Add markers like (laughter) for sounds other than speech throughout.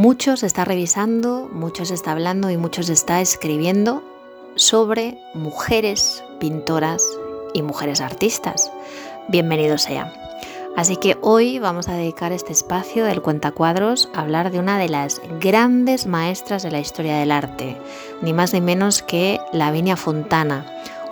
Muchos está revisando, muchos está hablando y muchos está escribiendo sobre mujeres pintoras y mujeres artistas. Bienvenido sea. Así que hoy vamos a dedicar este espacio del cuentacuadros a hablar de una de las grandes maestras de la historia del arte, ni más ni menos que Lavinia Fontana,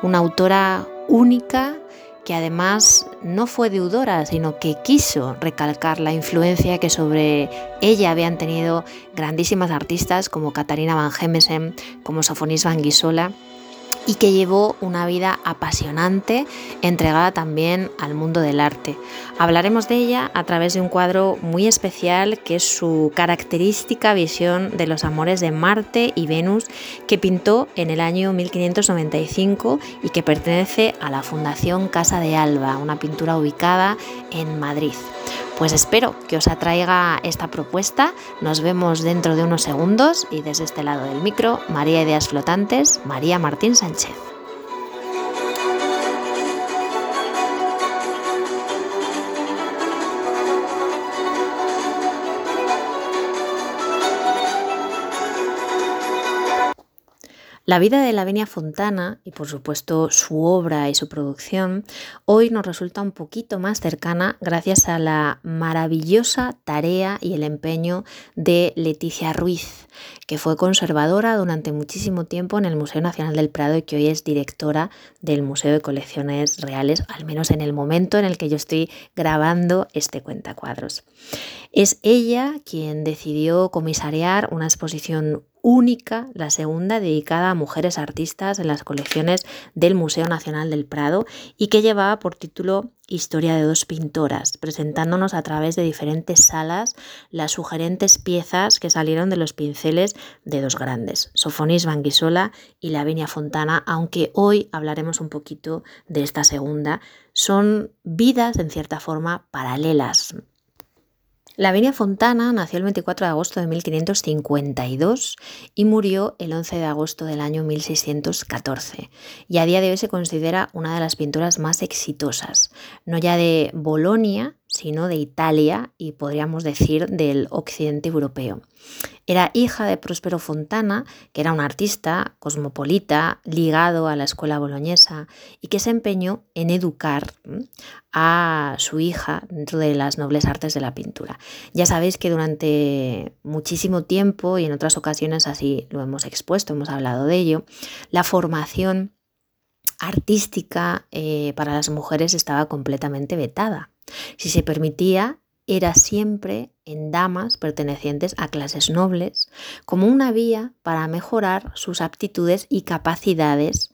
una autora única que además no fue deudora, sino que quiso recalcar la influencia que sobre ella habían tenido grandísimas artistas como Katarina van Hemesen, como Sofonis van Gisola y que llevó una vida apasionante, entregada también al mundo del arte. Hablaremos de ella a través de un cuadro muy especial que es su característica visión de los amores de Marte y Venus que pintó en el año 1595 y que pertenece a la Fundación Casa de Alba, una pintura ubicada en Madrid. Pues espero que os atraiga esta propuesta. Nos vemos dentro de unos segundos y desde este lado del micro, María Ideas Flotantes, María Martín Sánchez. La vida de Lavinia Fontana y por supuesto su obra y su producción hoy nos resulta un poquito más cercana gracias a la maravillosa tarea y el empeño de Leticia Ruiz, que fue conservadora durante muchísimo tiempo en el Museo Nacional del Prado y que hoy es directora del Museo de Colecciones Reales, al menos en el momento en el que yo estoy grabando este cuentacuadros. Es ella quien decidió comisariar una exposición única, la segunda dedicada a mujeres artistas en las colecciones del Museo Nacional del Prado y que llevaba por título Historia de dos pintoras, presentándonos a través de diferentes salas las sugerentes piezas que salieron de los pinceles de dos grandes, Sofonis Banguisola y Lavinia Fontana, aunque hoy hablaremos un poquito de esta segunda. Son vidas en cierta forma paralelas, Lavinia Fontana nació el 24 de agosto de 1552 y murió el 11 de agosto del año 1614 y a día de hoy se considera una de las pinturas más exitosas, no ya de Bolonia, sino de Italia y podríamos decir del occidente europeo. Era hija de Próspero Fontana, que era un artista cosmopolita ligado a la escuela boloñesa y que se empeñó en educar a su hija dentro de las nobles artes de la pintura. Ya sabéis que durante muchísimo tiempo y en otras ocasiones así lo hemos expuesto, hemos hablado de ello, la formación artística eh, para las mujeres estaba completamente vetada. Si se permitía, era siempre en damas pertenecientes a clases nobles, como una vía para mejorar sus aptitudes y capacidades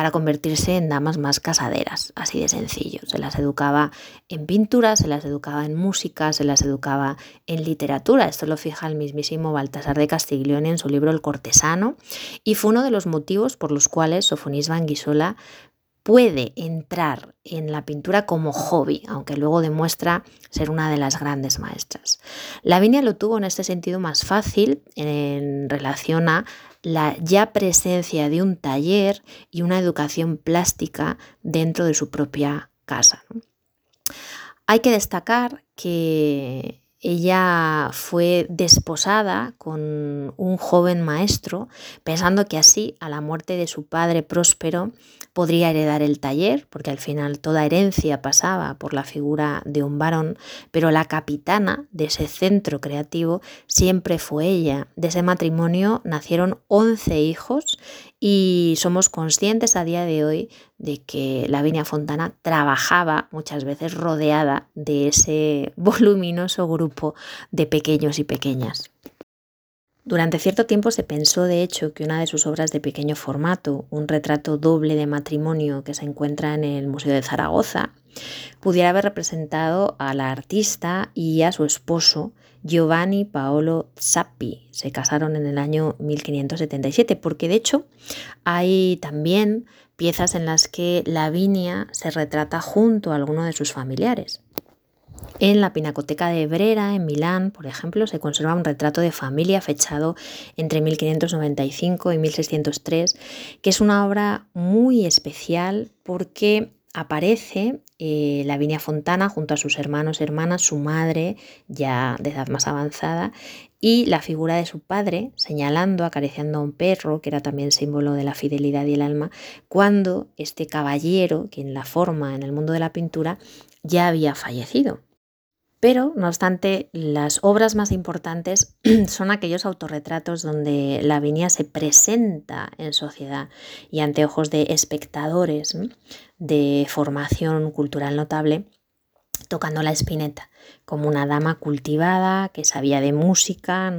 para convertirse en damas más casaderas, así de sencillo. Se las educaba en pintura, se las educaba en música, se las educaba en literatura. Esto lo fija el mismísimo Baltasar de Castiglione en su libro El cortesano y fue uno de los motivos por los cuales Sofonis Banguisola puede entrar en la pintura como hobby, aunque luego demuestra ser una de las grandes maestras. Lavinia lo tuvo en este sentido más fácil en relación a la ya presencia de un taller y una educación plástica dentro de su propia casa. Hay que destacar que ella fue desposada con un joven maestro, pensando que así, a la muerte de su padre próspero, podría heredar el taller, porque al final toda herencia pasaba por la figura de un varón, pero la capitana de ese centro creativo siempre fue ella. De ese matrimonio nacieron 11 hijos y somos conscientes a día de hoy de que Lavinia Fontana trabajaba muchas veces rodeada de ese (laughs) voluminoso grupo de pequeños y pequeñas. Durante cierto tiempo se pensó, de hecho, que una de sus obras de pequeño formato, un retrato doble de matrimonio que se encuentra en el Museo de Zaragoza, pudiera haber representado a la artista y a su esposo Giovanni Paolo Zappi. Se casaron en el año 1577, porque de hecho hay también piezas en las que Lavinia se retrata junto a alguno de sus familiares. En la Pinacoteca de Brera, en Milán, por ejemplo, se conserva un retrato de familia fechado entre 1595 y 1603, que es una obra muy especial porque aparece eh, Lavinia Fontana junto a sus hermanos hermanas, su madre, ya de edad más avanzada, y la figura de su padre señalando, acariciando a un perro, que era también símbolo de la fidelidad y el alma, cuando este caballero, quien la forma en el mundo de la pintura, ya había fallecido. Pero, no obstante, las obras más importantes (clears throat) son aquellos autorretratos donde Lavinia se presenta en sociedad y ante ojos de espectadores de formación cultural notable, tocando la espineta, como una dama cultivada que sabía de música,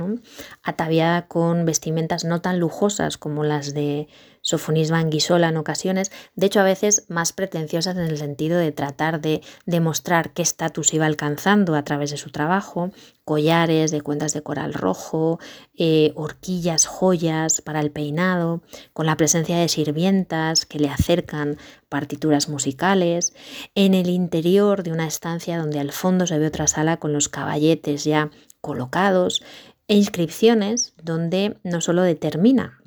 ataviada con vestimentas no tan lujosas como las de Sofonisba Anguisola en ocasiones, de hecho a veces más pretenciosas en el sentido de tratar de demostrar qué estatus iba alcanzando a través de su trabajo, collares de cuentas de coral rojo, eh, horquillas, joyas para el peinado, con la presencia de sirvientas que le acercan partituras musicales, en el interior de una estancia donde al fondo se ve otra sala con los caballetes ya colocados, e inscripciones donde no solo determina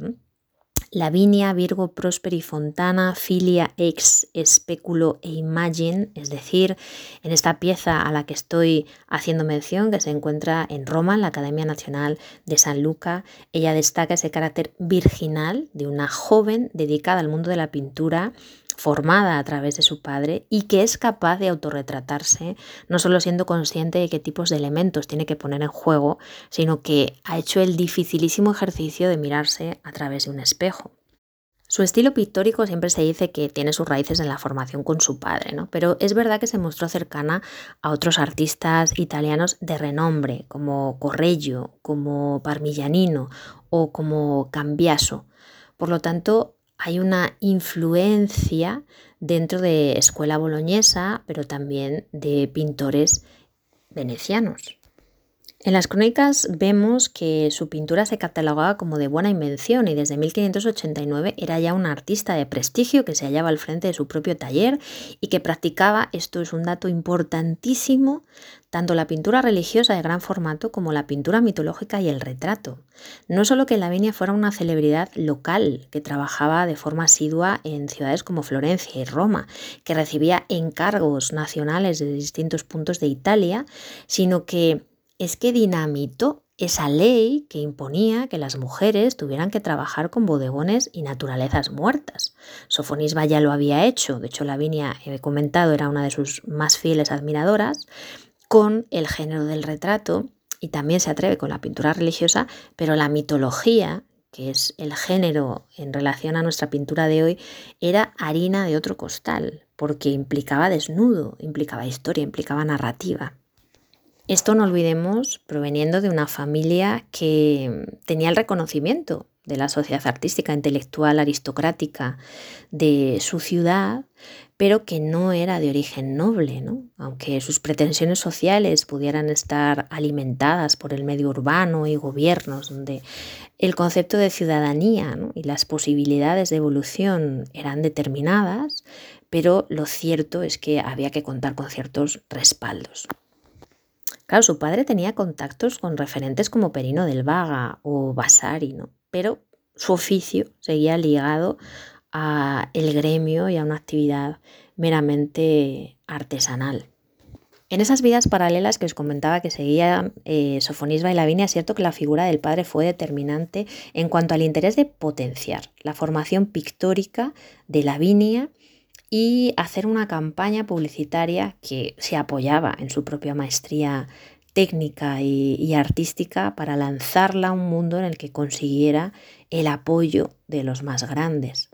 Lavinia, Virgo, Prosperi, Fontana, Filia, Ex, Especulo e Imagine, es decir, en esta pieza a la que estoy haciendo mención, que se encuentra en Roma, en la Academia Nacional de San Luca, ella destaca ese carácter virginal de una joven dedicada al mundo de la pintura formada a través de su padre y que es capaz de autorretratarse, no solo siendo consciente de qué tipos de elementos tiene que poner en juego, sino que ha hecho el dificilísimo ejercicio de mirarse a través de un espejo. Su estilo pictórico siempre se dice que tiene sus raíces en la formación con su padre, ¿no? pero es verdad que se mostró cercana a otros artistas italianos de renombre, como Correggio, como Parmigianino o como Cambiaso. Por lo tanto, hay una influencia dentro de escuela boloñesa, pero también de pintores venecianos. En las crónicas vemos que su pintura se catalogaba como de buena invención y desde 1589 era ya un artista de prestigio que se hallaba al frente de su propio taller y que practicaba, esto es un dato importantísimo, tanto la pintura religiosa de gran formato como la pintura mitológica y el retrato. No solo que Lavinia fuera una celebridad local que trabajaba de forma asidua en ciudades como Florencia y Roma, que recibía encargos nacionales de distintos puntos de Italia, sino que es que dinamitó esa ley que imponía que las mujeres tuvieran que trabajar con bodegones y naturalezas muertas. Sofonisba ya lo había hecho, de hecho Lavinia, he comentado, era una de sus más fieles admiradoras, con el género del retrato y también se atreve con la pintura religiosa, pero la mitología, que es el género en relación a nuestra pintura de hoy, era harina de otro costal, porque implicaba desnudo, implicaba historia, implicaba narrativa. Esto no olvidemos proveniendo de una familia que tenía el reconocimiento de la sociedad artística, intelectual, aristocrática de su ciudad, pero que no era de origen noble, ¿no? aunque sus pretensiones sociales pudieran estar alimentadas por el medio urbano y gobiernos, donde el concepto de ciudadanía y las posibilidades de evolución eran determinadas, pero lo cierto es que había que contar con ciertos respaldos. Claro, su padre tenía contactos con referentes como Perino del Vaga o Vasari, ¿no? pero su oficio seguía ligado a el gremio y a una actividad meramente artesanal. En esas vidas paralelas que os comentaba que seguían eh, Sofonisba y Lavinia, es cierto que la figura del padre fue determinante en cuanto al interés de potenciar la formación pictórica de Lavinia y hacer una campaña publicitaria que se apoyaba en su propia maestría técnica y, artística para lanzarla a un mundo en el que consiguiera el apoyo de los más grandes.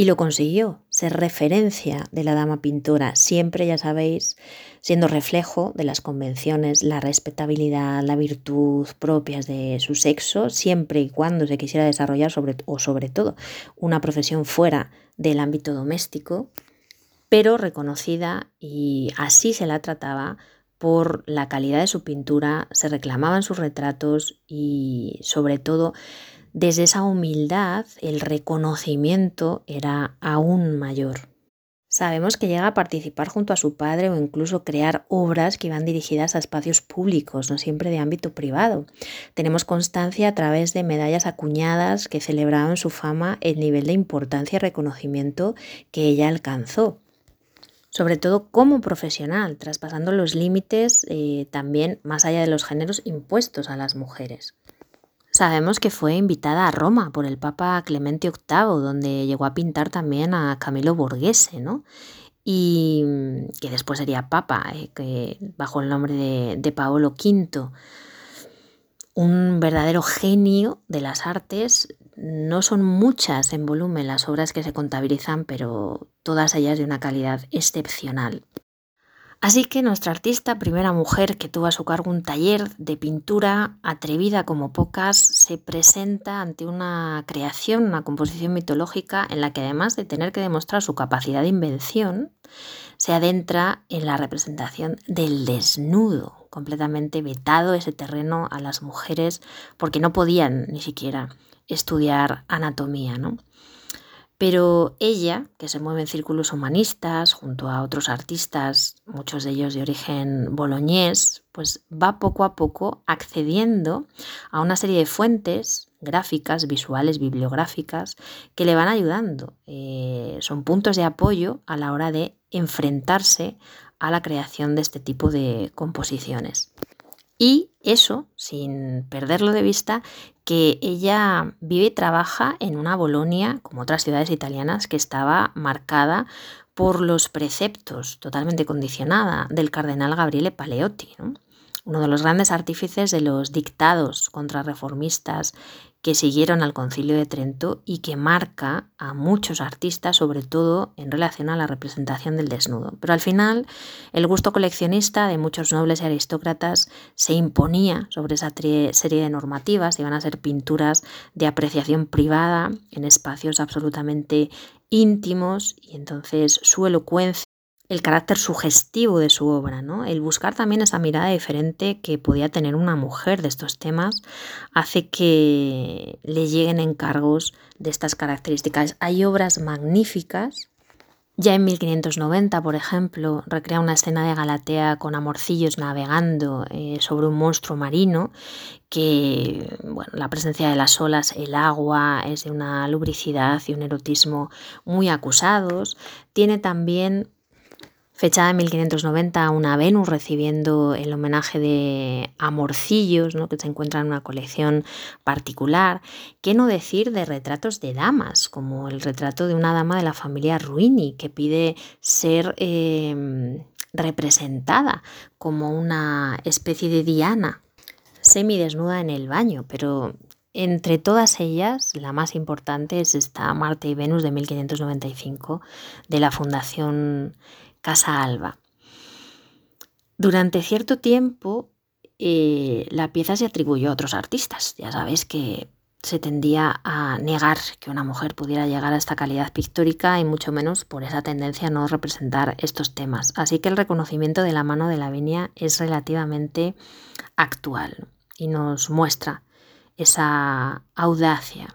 Y lo consiguió, ser referencia de la dama pintora, siempre, ya sabéis, siendo reflejo de las convenciones, la respetabilidad, la virtud propias de su sexo, siempre y cuando se quisiera desarrollar sobre, o sobre todo una profesión fuera del ámbito doméstico, pero reconocida y así se la trataba por la calidad de su pintura, se reclamaban sus retratos y sobre todo desde esa humildad el reconocimiento era aún mayor. Sabemos que llega a participar junto a su padre o incluso crear obras que iban dirigidas a espacios públicos, no siempre de ámbito privado. Tenemos constancia a través de medallas acuñadas que celebraban su fama el nivel de importancia y reconocimiento que ella alcanzó. sobre todo como profesional, traspasando los límites eh, también más allá de los géneros impuestos a las mujeres. Sabemos que fue invitada a Roma por el Papa Clemente VIII, donde llegó a pintar también a Camilo Borghese, ¿no? y que después sería Papa, eh, que bajo el nombre de, de Paolo V un verdadero genio de las artes. No son muchas en volumen las obras que se contabilizan, pero todas ellas de una calidad excepcional. Así que nuestra artista, primera mujer que tuvo a su cargo un taller de pintura atrevida como pocas, se presenta ante una creación, una composición mitológica en la que además de tener que demostrar su capacidad de invención, se adentra en la representación del desnudo, completamente vetado ese terreno a las mujeres porque no podían ni siquiera estudiar anatomía, ¿no? Pero ella, que se mueve en círculos humanistas junto a otros artistas, muchos de ellos de origen boloñés, pues va poco a poco accediendo a una serie de fuentes gráficas, visuales, bibliográficas, que le van ayudando. Eh, son puntos de apoyo a la hora de enfrentarse a la creación de este tipo de composiciones. Y eso, sin perderlo de vista, que ella vive y trabaja en una Bolonia, como otras ciudades italianas, que estaba marcada por los preceptos, totalmente condicionada, del cardenal Gabriele Paleotti, uno de los grandes artífices de los dictados contrarreformistas que siguieron al concilio de Trento y que marca a muchos artistas, sobre todo en relación a la representación del desnudo. Pero al final, el gusto coleccionista de muchos nobles y aristócratas se imponía sobre esa serie de normativas, iban a ser pinturas de apreciación privada en espacios absolutamente íntimos y entonces su elocuencia el carácter sugestivo de su obra, ¿no? El buscar también esa mirada diferente que podía tener una mujer de estos temas hace que le lleguen encargos de estas características. Hay obras magníficas. Ya en 1590, por ejemplo, recrea una escena de Galatea con amorcillos navegando eh, sobre un monstruo marino que, bueno, la presencia de las olas, el agua, es de una lubricidad y un erotismo muy acusados. Tiene también fechada en 1590 una Venus recibiendo el homenaje de amorcillos, ¿no? que se encuentra en una colección particular. ¿Qué no decir de retratos de damas, como el retrato de una dama de la familia Ruini, que pide ser em, representada como una especie de Diana semidesnuda en el baño, pero entre todas ellas, la más importante es esta Marte y Venus de 1595 de la Fundación Casa Alba. Durante cierto tiempo eh, la pieza se atribuyó a otros artistas. Ya sabéis que se tendía a negar que una mujer pudiera llegar a esta calidad pictórica y mucho menos por esa tendencia a no representar estos temas. Así que el reconocimiento de la mano de Lavinia es relativamente actual y nos muestra esa audacia.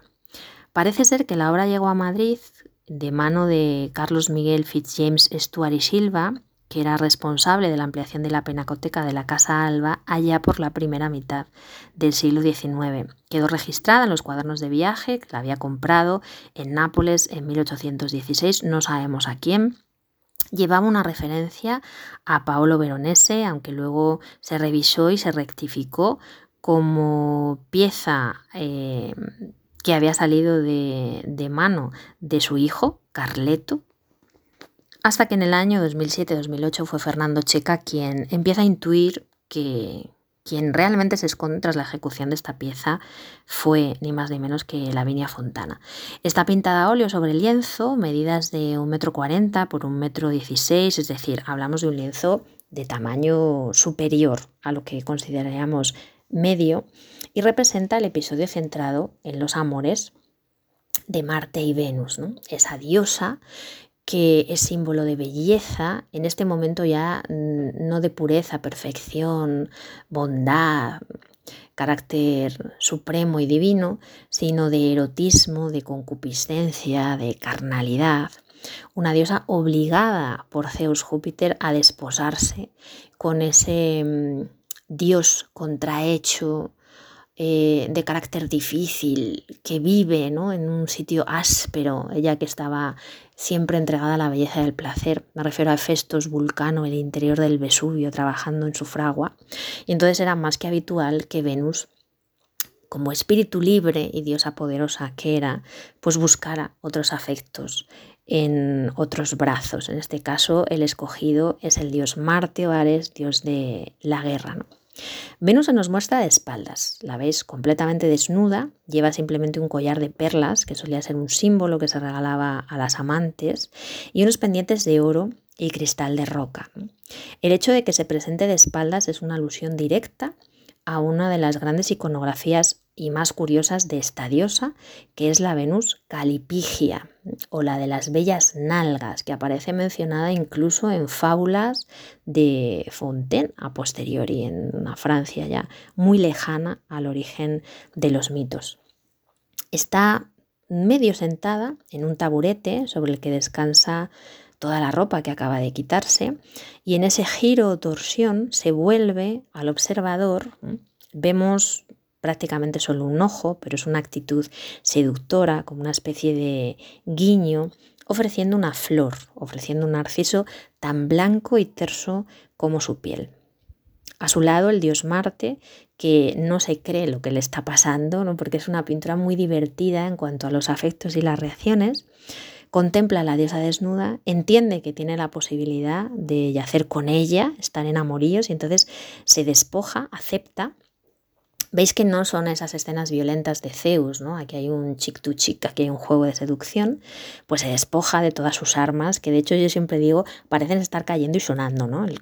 Parece ser que la obra llegó a Madrid de mano de Carlos Miguel Fitzjames Stuart Silva, que era responsable de la ampliación de la penacoteca de la Casa Alba allá por la primera mitad del siglo XIX. Quedó registrada en los cuadernos de viaje que la había comprado en Nápoles en 1816, no sabemos a quién. Llevaba una referencia a Paolo Veronese, aunque luego se revisó y se rectificó como pieza eh, que había salido de, mano de su hijo, Carleto, hasta que en el año 2007-2008 fue Fernando Checa quien empieza a intuir que quien realmente se esconde tras la ejecución de esta pieza fue ni más ni menos que Lavinia Fontana. Está pintada a óleo sobre lienzo, medidas de un metro cuarenta por un metro dieciséis, es decir, hablamos de un lienzo de tamaño superior a lo que consideraríamos medio y representa el episodio centrado en los amores de Marte y Venus, esa diosa que es símbolo de belleza, en este momento ya mm, no de pureza, perfección, bondad, carácter supremo y divino, sino de erotismo, de concupiscencia, de carnalidad. Una diosa obligada por Zeus Júpiter a desposarse con ese mm, dios contrahecho, eh, de carácter difícil, que vive ¿no? en un sitio áspero, ella que estaba siempre entregada a la belleza del placer. Me refiero a Hefestos, Vulcano, el interior del Vesubio, trabajando en su fragua. Y entonces era más que habitual que Venus como espíritu libre y diosa poderosa que era, pues buscara otros afectos en otros brazos. En este caso, el escogido es el dios Marte o Ares, dios de la guerra. Venus se nos muestra de espaldas, la veis completamente desnuda, lleva simplemente un collar de perlas, que solía ser un símbolo que se regalaba a las amantes, y unos pendientes de oro y cristal de roca. El hecho de que se presente de espaldas es una alusión directa a una de las grandes iconografías y más curiosas de esta diosa, que es la Venus Calipigia o la de las bellas nalgas, que aparece mencionada incluso en fábulas de Fontaine a posteriori, en una Francia ya muy lejana al origen de los mitos. Está medio sentada en un taburete sobre el que descansa toda la ropa que acaba de quitarse y en ese giro o torsión se vuelve al observador. Vemos prácticamente solo un ojo, pero es una actitud seductora, como una especie de guiño, ofreciendo una flor, ofreciendo un narciso tan blanco y terso como su piel. A su lado el dios Marte, que no se cree lo que le está pasando, ¿no? porque es una pintura muy divertida en cuanto a los afectos y las reacciones. Contempla a la diosa desnuda, entiende que tiene la posibilidad de yacer con ella, estar en amoríos y entonces se despoja, acepta Veis que no son esas escenas violentas de Zeus, ¿no? Aquí hay un chick to chick, aquí hay un juego de seducción, pues se despoja de todas sus armas, que de hecho yo siempre digo, parecen estar cayendo y sonando, ¿no? El,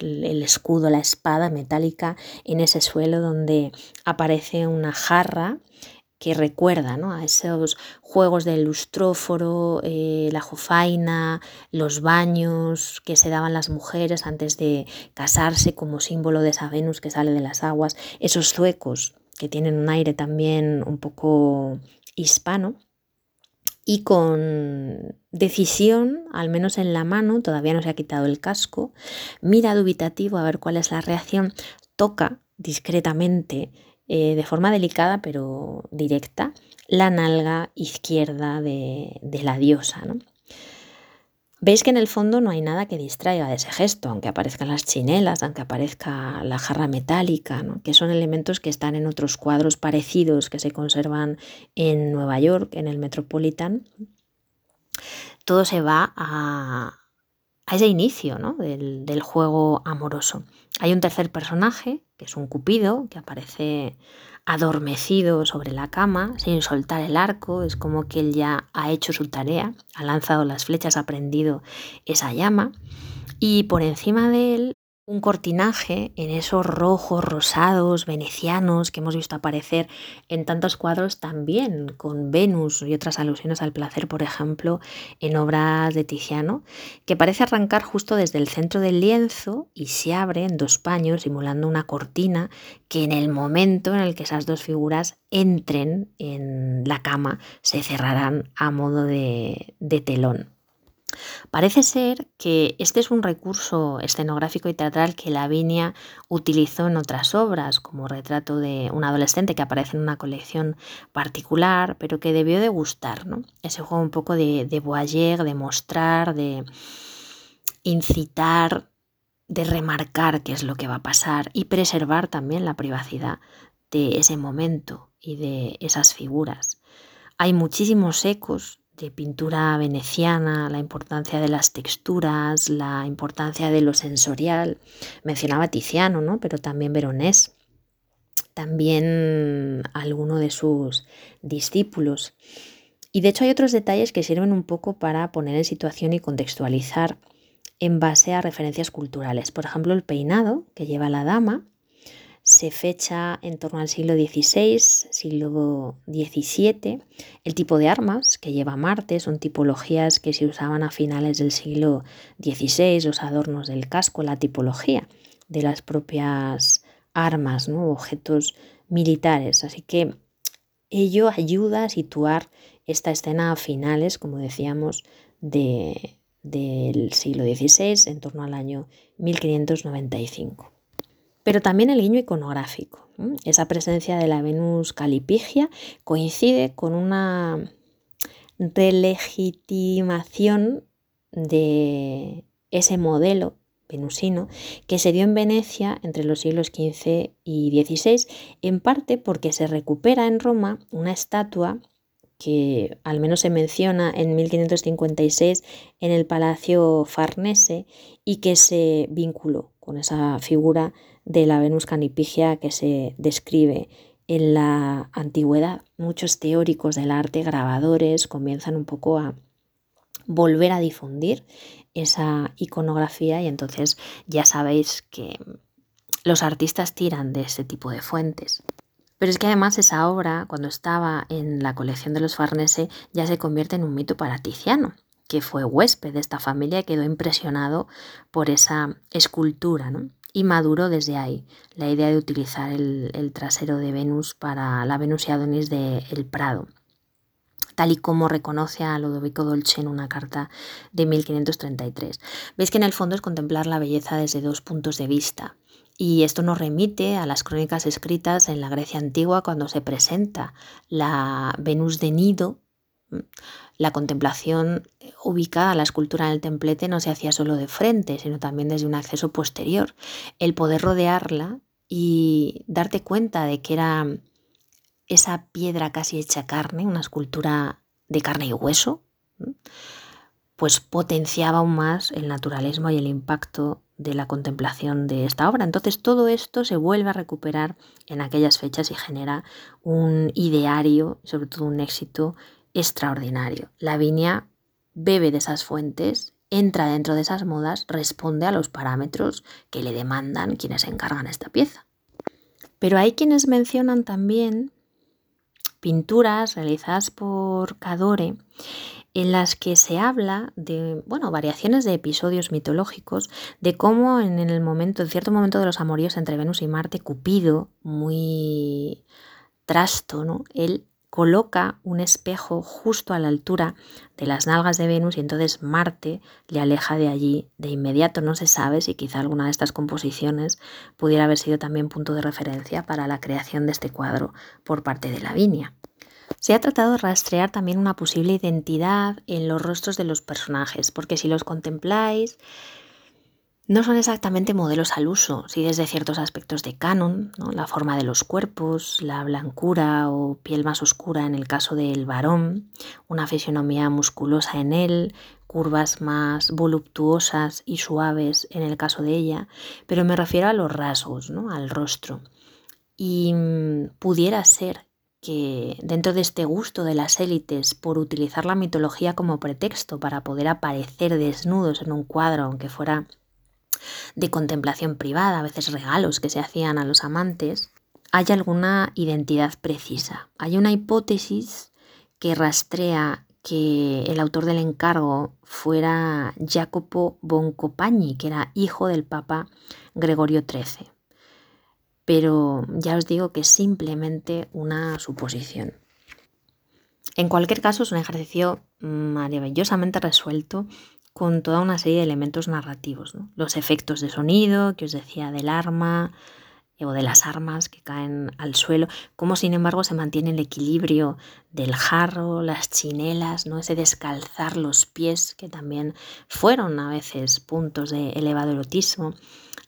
el escudo, la espada metálica en ese suelo donde aparece una jarra que recuerda ¿no? a esos juegos del lustróforo, eh, la jofaina, los baños que se daban las mujeres antes de casarse como símbolo de esa Venus que sale de las aguas, esos zuecos que tienen un aire también un poco hispano. Y con decisión, al menos en la mano, todavía no se ha quitado el casco, mira dubitativo a ver cuál es la reacción, toca discretamente eh, de forma delicada pero directa la nalga izquierda de, la diosa. Veis que en el fondo no hay nada que distraiga de ese gesto, aunque aparezcan las chinelas, aunque aparezca la jarra metálica, que son elementos que están en otros cuadros parecidos que se conservan en Nueva York, en el Metropolitan. Todo se va a, a ese inicio del, del, juego amoroso. Hay un tercer personaje, que es un cupido, que aparece adormecido sobre la cama, sin soltar el arco, es como que él ya ha hecho su tarea, ha lanzado las flechas, ha prendido esa llama, y por encima de él un cortinaje en esos rojos rosados venecianos que hemos visto aparecer en tantos cuadros también con Venus y otras alusiones al placer, por ejemplo, en obras de Tiziano, que parece arrancar justo desde el centro del lienzo y se abre en dos paños simulando una cortina que en el momento en el que esas dos figuras entren en la cama se cerrarán a modo de, de telón. Parece ser que este es un recurso escenográfico y teatral que Lavinia utilizó en otras obras, como retrato de un adolescente que aparece en una colección particular, pero que debió de gustar, ¿no? Ese juego un poco de, de voyeur, de mostrar, de incitar, de remarcar qué es lo que va a pasar y preservar también la privacidad de ese momento y de esas figuras. Hay muchísimos ecos de pintura veneciana, la importancia de las texturas, la importancia de lo sensorial. Mencionaba Tiziano, ¿no? pero también Veronés, también alguno de sus discípulos. Y de hecho hay otros detalles que sirven un poco para poner en situación y contextualizar en base a referencias culturales. Por ejemplo, el peinado que lleva la dama se fecha en torno al siglo XVI, siglo XVII. El tipo de armas que lleva Marte son tipologías que se usaban a finales del siglo XVI, los adornos del casco, la tipología de las propias armas, ¿no? objetos militares. Así que ello ayuda a situar esta escena a finales, como decíamos, de, del siglo XVI, en torno al año 1595. Pero también el guiño iconográfico. Esa presencia de la Venus calipigia coincide con una relegitimación de ese modelo venusino que se dio en Venecia entre los siglos XV y XVI, en parte porque se recupera en Roma una estatua que al menos se menciona en 1556 en el Palacio Farnese y que se vinculó con esa figura de la Venus canipigia que se describe en la antigüedad. Muchos teóricos del arte, grabadores, comienzan un poco a volver a difundir esa iconografía y entonces ya sabéis que los artistas tiran de ese tipo de fuentes. Pero es que además esa obra, cuando estaba en la colección de los Farnese, ya se convierte en un mito para Tiziano, que fue huésped de esta familia y quedó impresionado por esa escultura, Y maduró desde ahí la idea de utilizar el, trasero de Venus para la Venus y Adonis de El Prado tal y como reconoce a Lodovico Dolce en una carta de 1533. Veis que en el fondo es contemplar la belleza desde dos puntos de vista. Y esto nos remite a las crónicas escritas en la Grecia antigua cuando se presenta la Venus de Nido. La contemplación ubicada a la escultura en el templete no se hacía solo de frente, sino también desde un acceso posterior. El poder rodearla y darte cuenta de que era esa piedra casi hecha carne, una escultura de carne y hueso, pues potenciaba aún más el naturalismo y el impacto de la contemplación de esta obra. Entonces todo esto se vuelve a recuperar en aquellas fechas y genera un ideario, sobre todo un éxito extraordinario. La viña bebe de esas fuentes, entra dentro de esas modas, responde a los parámetros que le demandan quienes encargan esta pieza. Pero hay quienes mencionan también pinturas realizadas por Cadore en las que se habla de, bueno, variaciones de episodios mitológicos, de cómo en el momento, en cierto momento de los amoríos entre Venus y Marte, Cupido, muy trasto, ¿no? Él coloca un espejo justo a la altura de las nalgas de Venus y entonces Marte le aleja de allí de inmediato. No se sabe si quizá alguna de estas composiciones pudiera haber sido también punto de referencia para la creación de este cuadro por parte de Lavinia. Se ha tratado de rastrear también una posible identidad en los rostros de los personajes, porque si los contempláis, no son exactamente modelos al uso, si desde ciertos aspectos de canon, la forma de los cuerpos, la blancura o piel más oscura en el caso del varón, una fisionomía musculosa en él, curvas más voluptuosas y suaves en el caso de ella, pero me refiero a los rasgos, ¿no? al rostro. Y mm, pudiera ser que dentro de este gusto de las élites por utilizar la mitología como pretexto para poder aparecer desnudos en un cuadro, aunque fuera de contemplación privada, a veces regalos que se hacían a los amantes, hay alguna identidad precisa. Hay una hipótesis que rastrea que el autor del encargo fuera Jacopo Boncopagni, que era hijo del Papa Gregorio XIII. Pero ya os digo que es simplemente una suposición. En cualquier caso, es un ejercicio maravillosamente resuelto con toda una serie de elementos narrativos. Los efectos de sonido, que os decía, del arma o de las armas que caen al suelo, cómo sin embargo se mantiene el equilibrio del jarro, las chinelas, ¿no? ese descalzar los pies, que también fueron a veces puntos de elevado erotismo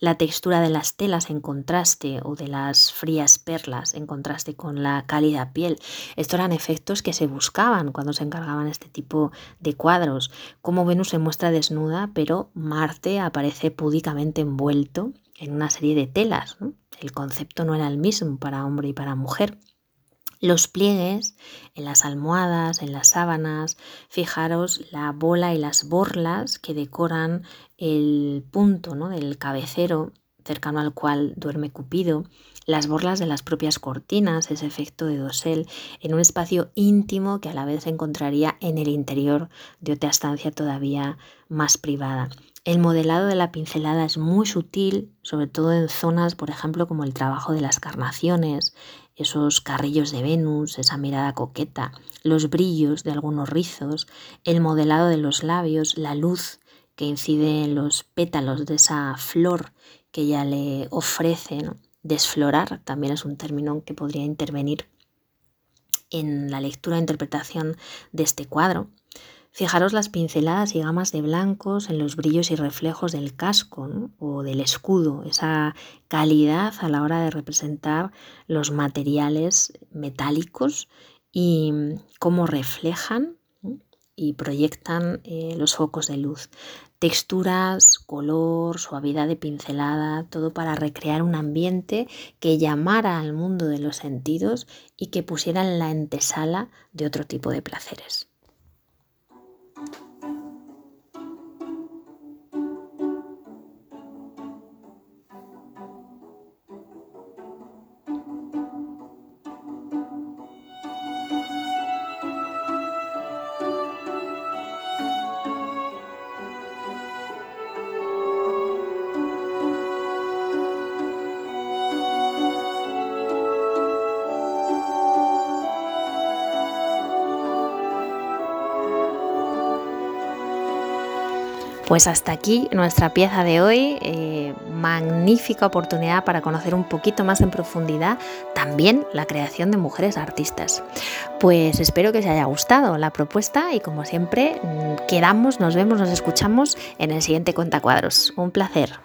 la textura de las telas en contraste o de las frías perlas en contraste con la cálida piel. Estos eran efectos que se buscaban cuando se encargaban este tipo de cuadros. Como Venus se muestra desnuda, pero Marte aparece púdicamente envuelto en una serie de telas. El concepto no era el mismo para hombre y para mujer. Los pliegues en las almohadas, en las sábanas, fijaros la bola y las borlas que decoran el punto ¿no? del cabecero cercano al cual duerme Cupido, las borlas de las propias cortinas, ese efecto de dosel, en un espacio íntimo que a la vez se encontraría en el interior de otra estancia todavía más privada. El modelado de la pincelada es muy sutil, sobre todo en zonas, por ejemplo, como el trabajo de las carnaciones, esos carrillos de Venus, esa mirada coqueta, los brillos de algunos rizos, el modelado de los labios, la luz que incide en los pétalos de esa flor que ella le ofrece, desflorar, también es un término que podría intervenir en la lectura e interpretación de este cuadro. Fijaros las pinceladas y gamas de blancos en los brillos y reflejos del casco o del escudo, esa calidad a la hora de representar los materiales metálicos y cómo reflejan y proyectan eh, los focos de luz. Texturas, color, suavidad de pincelada, todo para recrear un ambiente que llamara al mundo de los sentidos y que pusiera en la antesala de otro tipo de placeres. Pues hasta aquí nuestra pieza de hoy. Eh, magnífica oportunidad para conocer un poquito más en profundidad también la creación de mujeres artistas. Pues espero que os haya gustado la propuesta y como siempre mm, quedamos, nos vemos, nos escuchamos en el siguiente Cuenta Cuadros. Un placer.